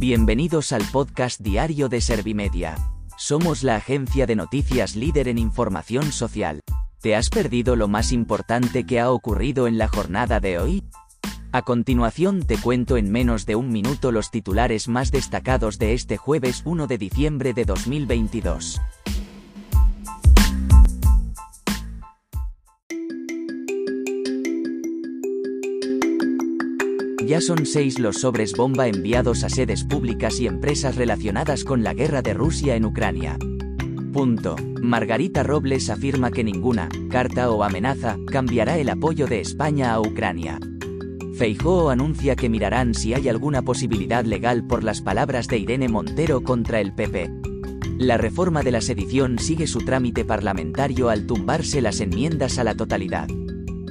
Bienvenidos al podcast diario de Servimedia. Somos la agencia de noticias líder en información social. ¿Te has perdido lo más importante que ha ocurrido en la jornada de hoy? A continuación te cuento en menos de un minuto los titulares más destacados de este jueves 1 de diciembre de 2022. Ya son seis los sobres bomba enviados a sedes públicas y empresas relacionadas con la guerra de Rusia en Ucrania. Punto. Margarita Robles afirma que ninguna carta o amenaza cambiará el apoyo de España a Ucrania. Feijóo anuncia que mirarán si hay alguna posibilidad legal por las palabras de Irene Montero contra el PP. La reforma de la sedición sigue su trámite parlamentario al tumbarse las enmiendas a la totalidad.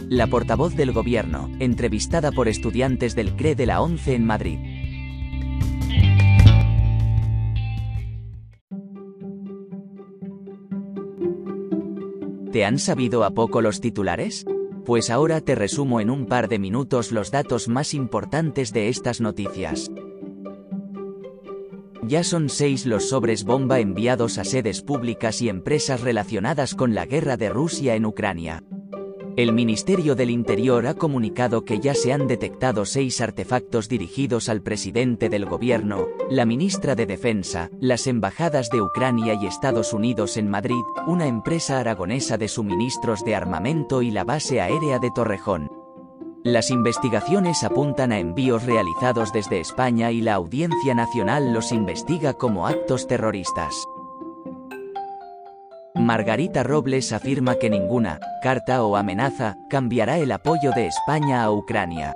La portavoz del gobierno, entrevistada por estudiantes del CRE de la ONCE en Madrid. ¿Te han sabido a poco los titulares? Pues ahora te resumo en un par de minutos los datos más importantes de estas noticias. Ya son seis los sobres bomba enviados a sedes públicas y empresas relacionadas con la guerra de Rusia en Ucrania. El Ministerio del Interior ha comunicado que ya se han detectado seis artefactos dirigidos al presidente del gobierno, la ministra de Defensa, las embajadas de Ucrania y Estados Unidos en Madrid, una empresa aragonesa de suministros de armamento y la base aérea de Torrejón. Las investigaciones apuntan a envíos realizados desde España y la Audiencia Nacional los investiga como actos terroristas. Margarita Robles afirma que ninguna carta o amenaza cambiará el apoyo de España a Ucrania.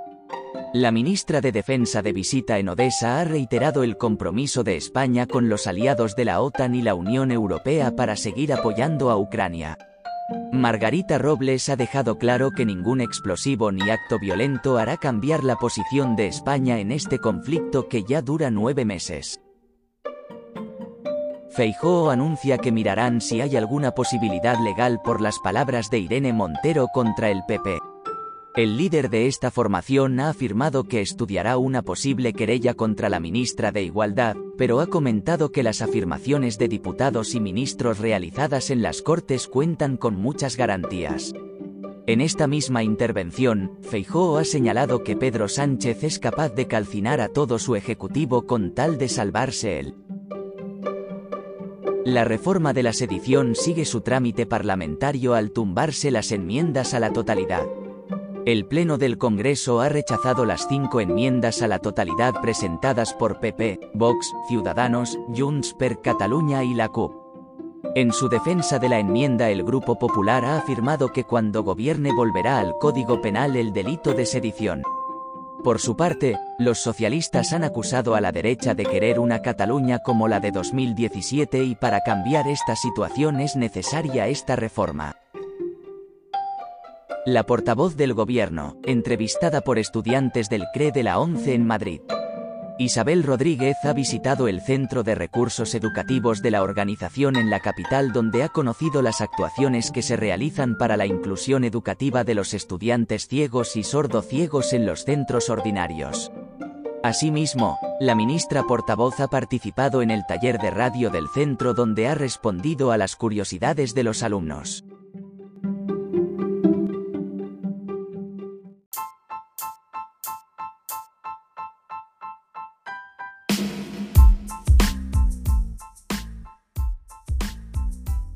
La ministra de Defensa de visita en Odessa ha reiterado el compromiso de España con los aliados de la OTAN y la Unión Europea para seguir apoyando a Ucrania. Margarita Robles ha dejado claro que ningún explosivo ni acto violento hará cambiar la posición de España en este conflicto que ya dura nueve meses. Feijóo anuncia que mirarán si hay alguna posibilidad legal por las palabras de Irene Montero contra el PP. El líder de esta formación ha afirmado que estudiará una posible querella contra la ministra de Igualdad, pero ha comentado que las afirmaciones de diputados y ministros realizadas en las Cortes cuentan con muchas garantías. En esta misma intervención, Feijóo ha señalado que Pedro Sánchez es capaz de calcinar a todo su ejecutivo con tal de salvarse él. La reforma de la sedición sigue su trámite parlamentario al tumbarse las enmiendas a la totalidad. El Pleno del Congreso ha rechazado las cinco enmiendas a la totalidad presentadas por PP, Vox, Ciudadanos, Junts per Catalunya y la CUP. En su defensa de la enmienda el Grupo Popular ha afirmado que cuando gobierne volverá al Código Penal el delito de sedición. Por su parte, los socialistas han acusado a la derecha de querer una Cataluña como la de 2017 y para cambiar esta situación es necesaria esta reforma. La portavoz del gobierno, entrevistada por estudiantes del CRE de la ONCE en Madrid. Isabel Rodríguez ha visitado el Centro de Recursos Educativos de la organización en la capital donde ha conocido las actuaciones que se realizan para la inclusión educativa de los estudiantes ciegos y sordociegos en los centros ordinarios. Asimismo, la ministra portavoz ha participado en el taller de radio del centro donde ha respondido a las curiosidades de los alumnos.